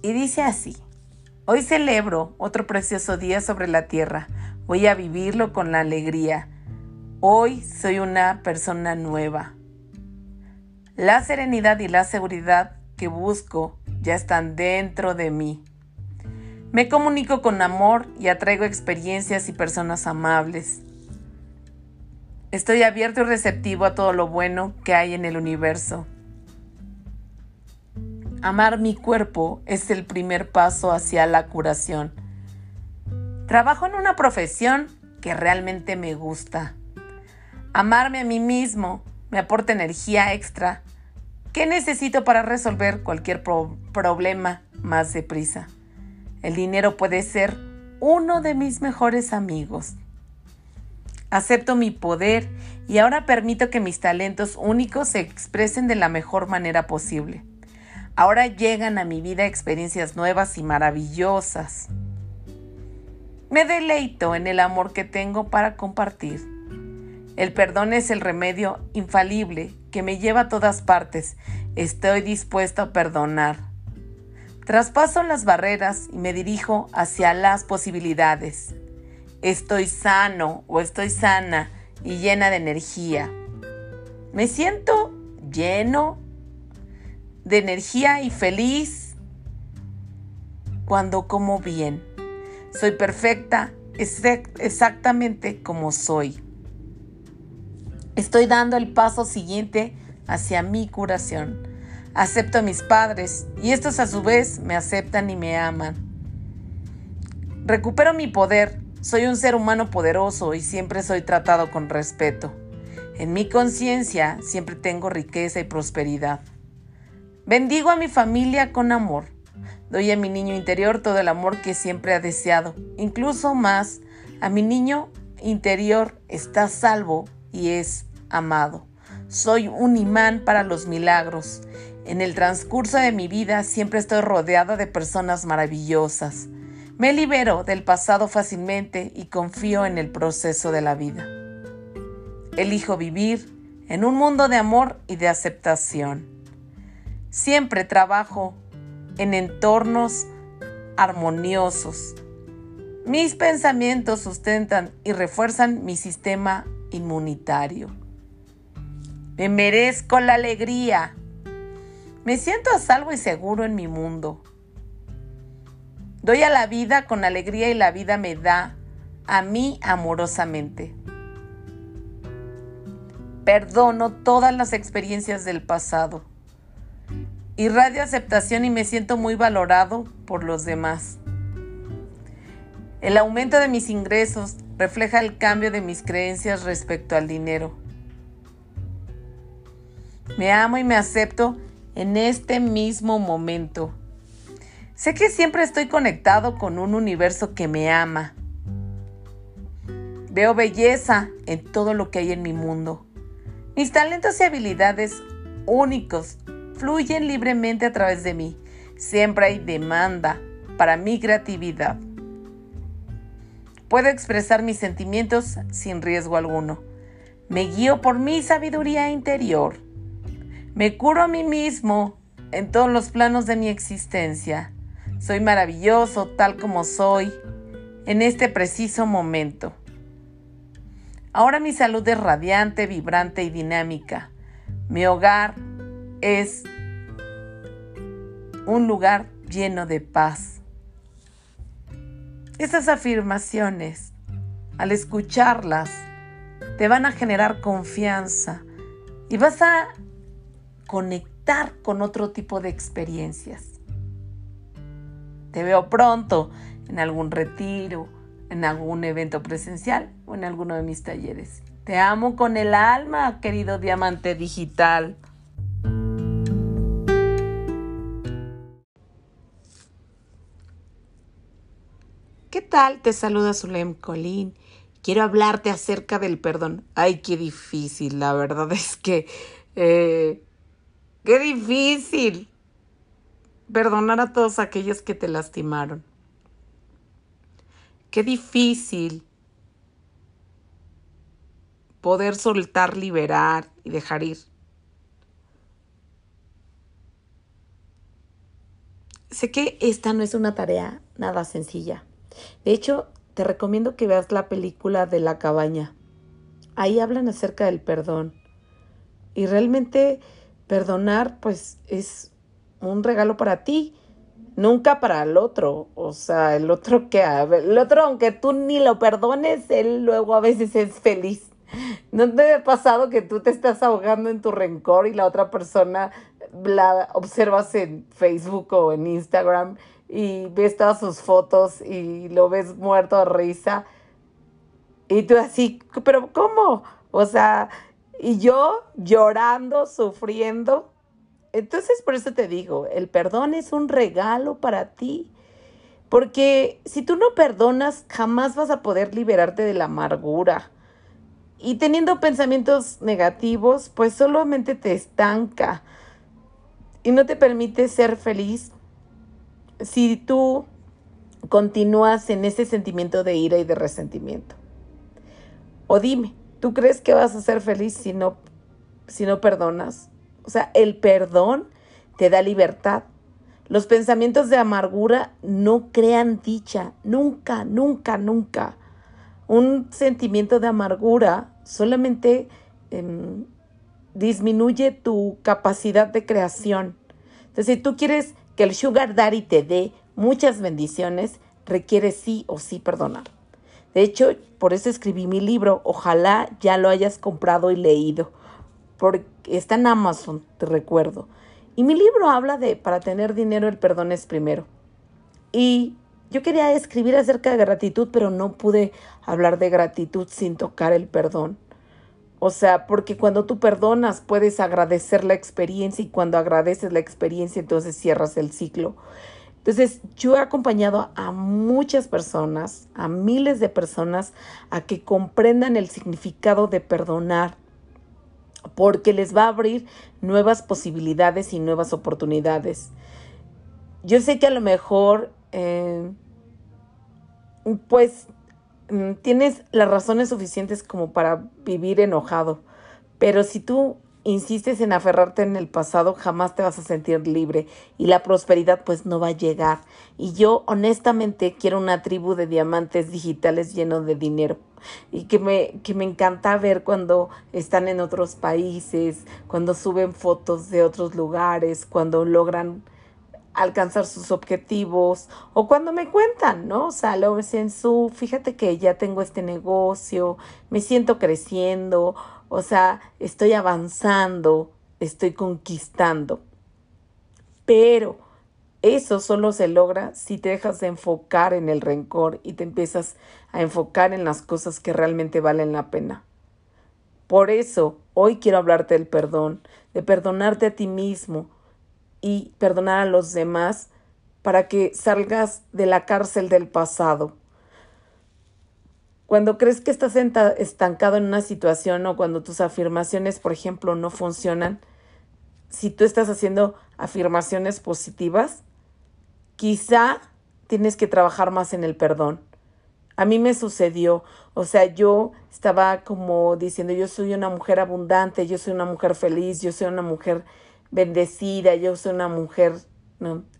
Y dice así, hoy celebro otro precioso día sobre la tierra, voy a vivirlo con la alegría. Hoy soy una persona nueva. La serenidad y la seguridad que busco ya están dentro de mí. Me comunico con amor y atraigo experiencias y personas amables. Estoy abierto y receptivo a todo lo bueno que hay en el universo. Amar mi cuerpo es el primer paso hacia la curación. Trabajo en una profesión que realmente me gusta. Amarme a mí mismo me aporta energía extra ¿Qué necesito para resolver cualquier problema más deprisa? El dinero puede ser uno de mis mejores amigos. Acepto mi poder y ahora permito que mis talentos únicos se expresen de la mejor manera posible. Ahora llegan a mi vida experiencias nuevas y maravillosas. Me deleito en el amor que tengo para compartir. El perdón es el remedio infalible que me lleva a todas partes. Estoy dispuesto a perdonar. Traspaso las barreras y me dirijo hacia las posibilidades. Estoy sano o estoy sana y llena de energía. Me siento lleno de energía y feliz cuando como bien. Soy perfecta exactamente como soy. Estoy dando el paso siguiente hacia mi curación. Acepto a mis padres y estos a su vez me aceptan y me aman. Recupero mi poder. Soy un ser humano poderoso y siempre soy tratado con respeto. En mi conciencia siempre tengo riqueza y prosperidad. Bendigo a mi familia con amor. Doy a mi niño interior todo el amor que siempre ha deseado, incluso más. A mi niño interior está salvo y es amado. Soy un imán para los milagros. En el transcurso de mi vida siempre estoy rodeada de personas maravillosas. Me libero del pasado fácilmente y confío en el proceso de la vida. Elijo vivir en un mundo de amor y de aceptación. Siempre trabajo en entornos armoniosos. Mis pensamientos sustentan y refuerzan mi sistema inmunitario. Me merezco la alegría. Me siento a salvo y seguro en mi mundo. Doy a la vida con alegría y la vida me da a mí amorosamente. Perdono todas las experiencias del pasado. Irradio aceptación y me siento muy valorado por los demás. El aumento de mis ingresos refleja el cambio de mis creencias respecto al dinero. Me amo y me acepto en este mismo momento. Sé que siempre estoy conectado con un universo que me ama. Veo belleza en todo lo que hay en mi mundo. Mis talentos y habilidades únicos fluyen libremente a través de mí. Siempre hay demanda para mi creatividad. Puedo expresar mis sentimientos sin riesgo alguno. Me guío por mi sabiduría interior. Me curo a mí mismo en todos los planos de mi existencia. Soy maravilloso tal como soy en este preciso momento. Ahora mi salud es radiante, vibrante y dinámica. Mi hogar es un lugar lleno de paz. Estas afirmaciones, al escucharlas, te van a generar confianza y vas a conectar con otro tipo de experiencias. te veo pronto en algún retiro, en algún evento presencial o en alguno de mis talleres. Te amo con el alma, querido diamante digital. ¿Qué tal? Te saluda Zulem Colín. Quiero hablarte acerca del perdón. Ay, qué difícil, la verdad es que... Eh, qué difícil perdonar a todos aquellos que te lastimaron. Qué difícil poder soltar, liberar y dejar ir. Sé que esta no es una tarea nada sencilla. De hecho, te recomiendo que veas la película de la cabaña. Ahí hablan acerca del perdón. Y realmente perdonar pues es un regalo para ti, nunca para el otro. O sea, el otro que, el otro aunque tú ni lo perdones, él luego a veces es feliz. ¿No te ha pasado que tú te estás ahogando en tu rencor y la otra persona la observas en Facebook o en Instagram y ves todas sus fotos y lo ves muerto a risa? Y tú así, pero ¿cómo? O sea, y yo llorando, sufriendo. Entonces, por eso te digo, el perdón es un regalo para ti. Porque si tú no perdonas, jamás vas a poder liberarte de la amargura. Y teniendo pensamientos negativos, pues solamente te estanca y no te permite ser feliz si tú continúas en ese sentimiento de ira y de resentimiento. O dime, ¿tú crees que vas a ser feliz si no, si no perdonas? O sea, el perdón te da libertad. Los pensamientos de amargura no crean dicha, nunca, nunca, nunca. Un sentimiento de amargura solamente em, disminuye tu capacidad de creación. Entonces, si tú quieres que el sugar daddy te dé muchas bendiciones, requiere sí o sí perdonar. De hecho, por eso escribí mi libro. Ojalá ya lo hayas comprado y leído. Porque está en Amazon, te recuerdo. Y mi libro habla de para tener dinero el perdón es primero. Y yo quería escribir acerca de gratitud, pero no pude hablar de gratitud sin tocar el perdón. O sea, porque cuando tú perdonas puedes agradecer la experiencia y cuando agradeces la experiencia entonces cierras el ciclo. Entonces yo he acompañado a muchas personas, a miles de personas, a que comprendan el significado de perdonar, porque les va a abrir nuevas posibilidades y nuevas oportunidades. Yo sé que a lo mejor eh, pues tienes las razones suficientes como para vivir enojado, pero si tú insistes en aferrarte en el pasado, jamás te vas a sentir libre y la prosperidad pues no va a llegar. Y yo honestamente quiero una tribu de diamantes digitales llenos de dinero y que me, que me encanta ver cuando están en otros países, cuando suben fotos de otros lugares, cuando logran alcanzar sus objetivos o cuando me cuentan, ¿no? O sea, lo ves en su, fíjate que ya tengo este negocio, me siento creciendo, o sea, estoy avanzando, estoy conquistando. Pero eso solo se logra si te dejas de enfocar en el rencor y te empiezas a enfocar en las cosas que realmente valen la pena. Por eso, hoy quiero hablarte del perdón, de perdonarte a ti mismo, y perdonar a los demás para que salgas de la cárcel del pasado. Cuando crees que estás estancado en una situación o cuando tus afirmaciones, por ejemplo, no funcionan, si tú estás haciendo afirmaciones positivas, quizá tienes que trabajar más en el perdón. A mí me sucedió, o sea, yo estaba como diciendo, yo soy una mujer abundante, yo soy una mujer feliz, yo soy una mujer bendecida, yo soy una mujer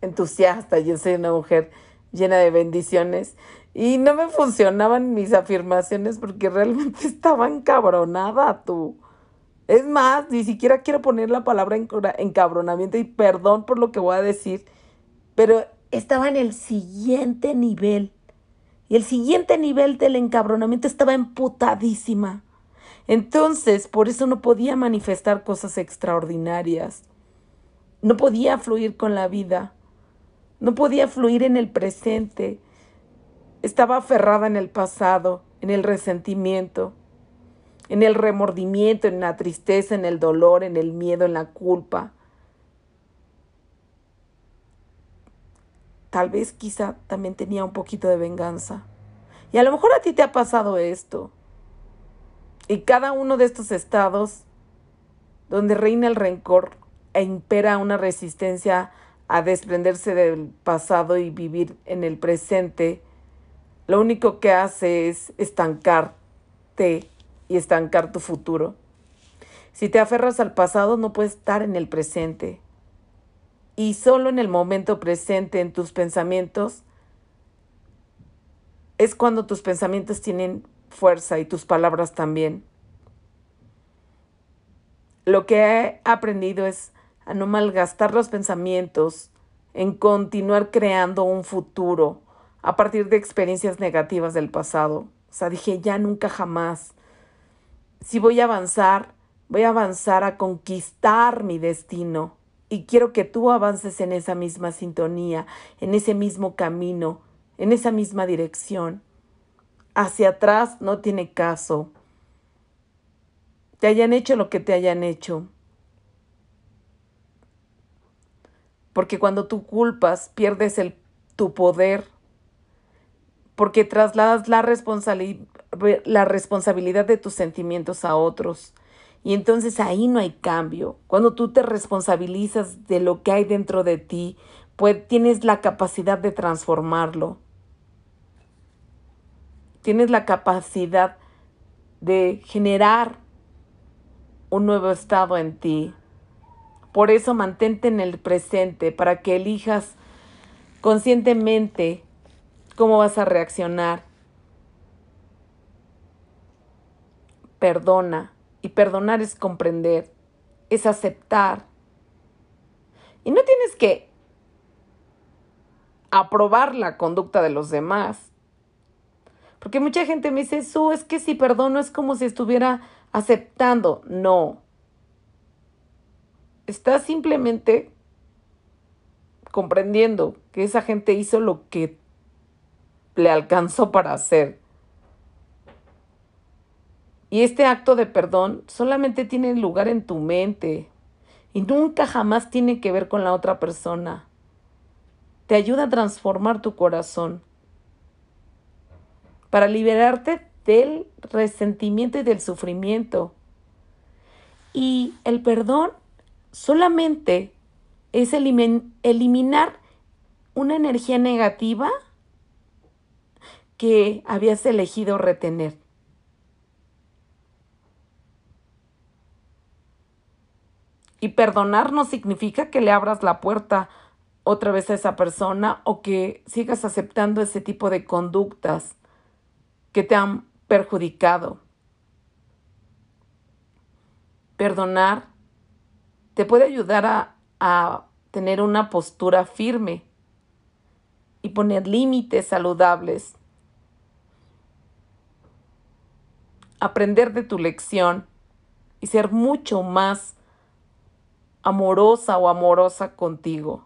entusiasta, yo soy una mujer llena de bendiciones. Y no me funcionaban mis afirmaciones porque realmente estaba encabronada tú. Es más, ni siquiera quiero poner la palabra encabronamiento y perdón por lo que voy a decir, pero estaba en el siguiente nivel. Y el siguiente nivel del encabronamiento estaba emputadísima. Entonces, por eso no podía manifestar cosas extraordinarias no podía fluir con la vida. No podía fluir en el presente. Estaba aferrada en el pasado, en el resentimiento, en el remordimiento, en la tristeza, en el dolor, en el miedo, en la culpa. Tal vez quizá también tenía un poquito de venganza. Y a lo mejor a ti te ha pasado esto. Y cada uno de estos estados donde reina el rencor e impera una resistencia a desprenderse del pasado y vivir en el presente, lo único que hace es estancarte y estancar tu futuro. Si te aferras al pasado no puedes estar en el presente. Y solo en el momento presente, en tus pensamientos, es cuando tus pensamientos tienen fuerza y tus palabras también. Lo que he aprendido es a no malgastar los pensamientos en continuar creando un futuro a partir de experiencias negativas del pasado. O sea, dije, ya nunca jamás. Si voy a avanzar, voy a avanzar a conquistar mi destino. Y quiero que tú avances en esa misma sintonía, en ese mismo camino, en esa misma dirección. Hacia atrás no tiene caso. Te hayan hecho lo que te hayan hecho. Porque cuando tú culpas, pierdes el, tu poder. Porque trasladas la, la responsabilidad de tus sentimientos a otros. Y entonces ahí no hay cambio. Cuando tú te responsabilizas de lo que hay dentro de ti, pues tienes la capacidad de transformarlo. Tienes la capacidad de generar un nuevo estado en ti. Por eso mantente en el presente para que elijas conscientemente cómo vas a reaccionar. Perdona. Y perdonar es comprender, es aceptar. Y no tienes que aprobar la conducta de los demás. Porque mucha gente me dice, eso es que si perdono es como si estuviera aceptando. No. Estás simplemente comprendiendo que esa gente hizo lo que le alcanzó para hacer. Y este acto de perdón solamente tiene lugar en tu mente y nunca jamás tiene que ver con la otra persona. Te ayuda a transformar tu corazón para liberarte del resentimiento y del sufrimiento. Y el perdón solamente es eliminar una energía negativa que habías elegido retener. Y perdonar no significa que le abras la puerta otra vez a esa persona o que sigas aceptando ese tipo de conductas que te han perjudicado. Perdonar te puede ayudar a, a tener una postura firme y poner límites saludables. Aprender de tu lección y ser mucho más amorosa o amorosa contigo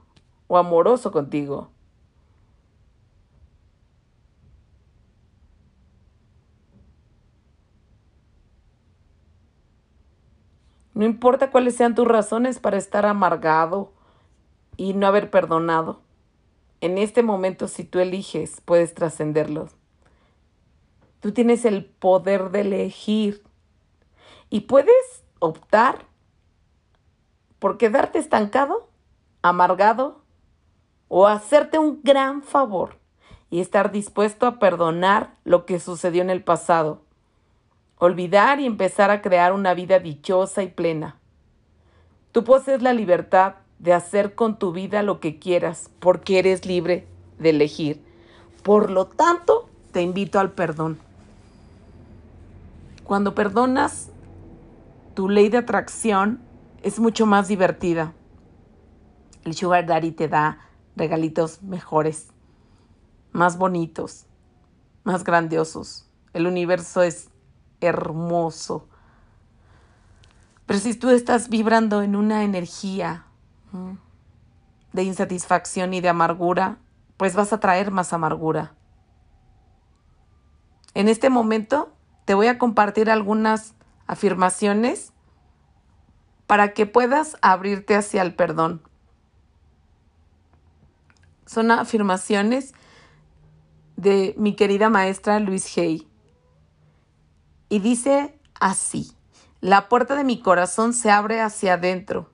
o amoroso contigo. No importa cuáles sean tus razones para estar amargado y no haber perdonado. En este momento, si tú eliges, puedes trascenderlos. Tú tienes el poder de elegir y puedes optar por quedarte estancado, amargado o hacerte un gran favor y estar dispuesto a perdonar lo que sucedió en el pasado olvidar y empezar a crear una vida dichosa y plena. Tú posees la libertad de hacer con tu vida lo que quieras, porque eres libre de elegir. Por lo tanto, te invito al perdón. Cuando perdonas, tu ley de atracción es mucho más divertida. El Sugar Daddy te da regalitos mejores, más bonitos, más grandiosos. El universo es hermoso. Pero si tú estás vibrando en una energía de insatisfacción y de amargura, pues vas a traer más amargura. En este momento te voy a compartir algunas afirmaciones para que puedas abrirte hacia el perdón. Son afirmaciones de mi querida maestra Luis Hay. Y dice así, la puerta de mi corazón se abre hacia adentro,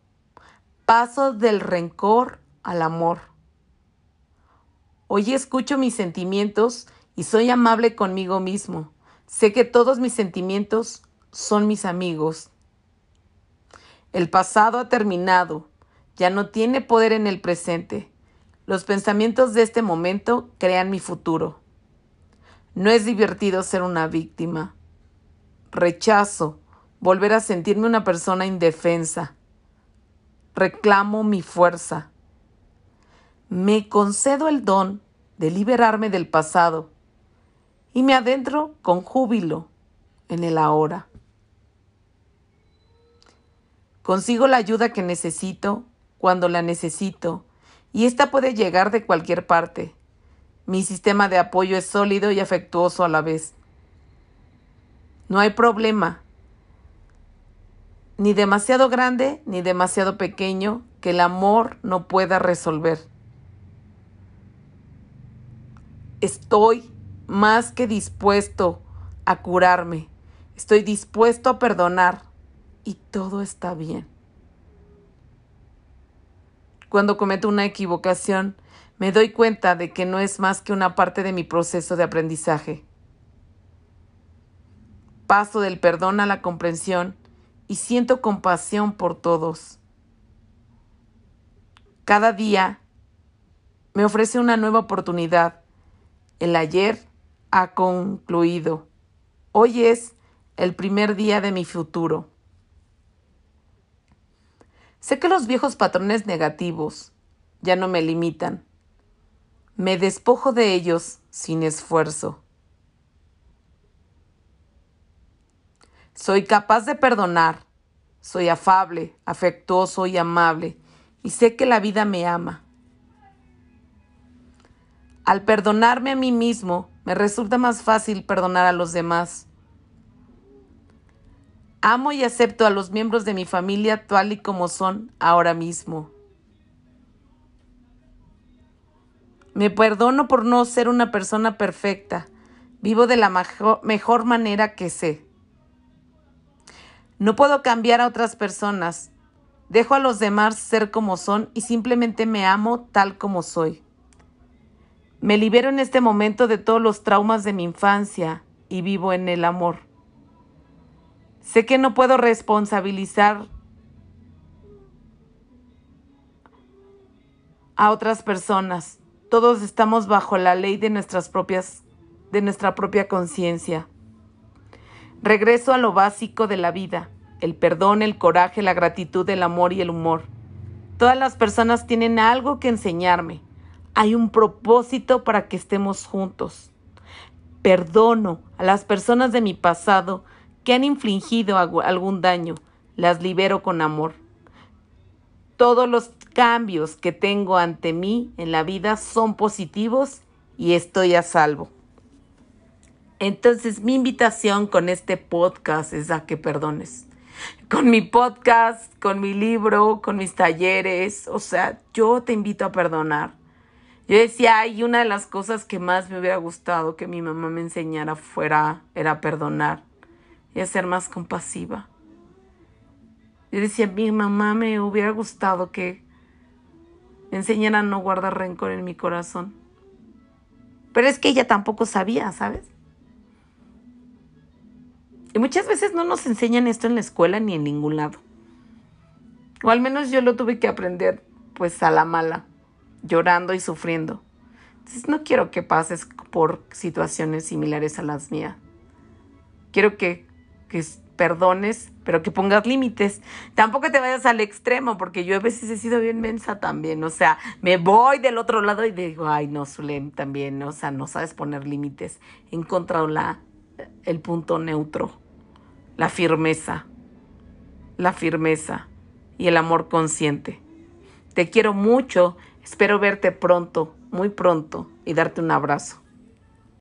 paso del rencor al amor. Hoy escucho mis sentimientos y soy amable conmigo mismo. Sé que todos mis sentimientos son mis amigos. El pasado ha terminado, ya no tiene poder en el presente. Los pensamientos de este momento crean mi futuro. No es divertido ser una víctima. Rechazo volver a sentirme una persona indefensa. Reclamo mi fuerza. Me concedo el don de liberarme del pasado y me adentro con júbilo en el ahora. Consigo la ayuda que necesito cuando la necesito y esta puede llegar de cualquier parte. Mi sistema de apoyo es sólido y afectuoso a la vez. No hay problema, ni demasiado grande ni demasiado pequeño, que el amor no pueda resolver. Estoy más que dispuesto a curarme. Estoy dispuesto a perdonar y todo está bien. Cuando cometo una equivocación, me doy cuenta de que no es más que una parte de mi proceso de aprendizaje. Paso del perdón a la comprensión y siento compasión por todos. Cada día me ofrece una nueva oportunidad. El ayer ha concluido. Hoy es el primer día de mi futuro. Sé que los viejos patrones negativos ya no me limitan. Me despojo de ellos sin esfuerzo. Soy capaz de perdonar. Soy afable, afectuoso y amable. Y sé que la vida me ama. Al perdonarme a mí mismo, me resulta más fácil perdonar a los demás. Amo y acepto a los miembros de mi familia tal y como son ahora mismo. Me perdono por no ser una persona perfecta. Vivo de la mejor, manera que sé. No puedo cambiar a otras personas. Dejo a los demás ser como son y simplemente me amo tal como soy. Me libero en este momento de todos los traumas de mi infancia y vivo en el amor. Sé que no puedo responsabilizar a otras personas. Todos estamos bajo la ley de nuestras propias de nuestra propia conciencia. Regreso a lo básico de la vida, el perdón, el coraje, la gratitud, el amor y el humor. Todas las personas tienen algo que enseñarme. Hay un propósito para que estemos juntos. Perdono a las personas de mi pasado que han infligido algún daño, las libero con amor. Todos los cambios que tengo ante mí en la vida son positivos y estoy a salvo. Entonces mi invitación con este podcast es a que perdones. Con mi podcast, con mi libro, con mis talleres, o sea, yo te invito a perdonar. Yo decía, ay, una de las cosas que más me hubiera gustado que mi mamá me enseñara fuera era perdonar y ser más compasiva. Yo decía, mi mamá me hubiera gustado que me enseñara a no guardar rencor en mi corazón. Pero es que ella tampoco sabía, ¿sabes? Y muchas veces no nos enseñan esto en la escuela ni en ningún lado. O al menos yo lo tuve que aprender pues a la mala, llorando y sufriendo. Entonces no quiero que pases por situaciones similares a las mías. Quiero que que perdones, pero que pongas límites. Tampoco te vayas al extremo, porque yo a veces he sido bien mensa también. O sea, me voy del otro lado y digo, ay, no, Zulem, también, o sea, no sabes poner límites. He encontrado la, el punto neutro, la firmeza, la firmeza y el amor consciente. Te quiero mucho, Espero verte pronto, muy pronto, y darte un abrazo.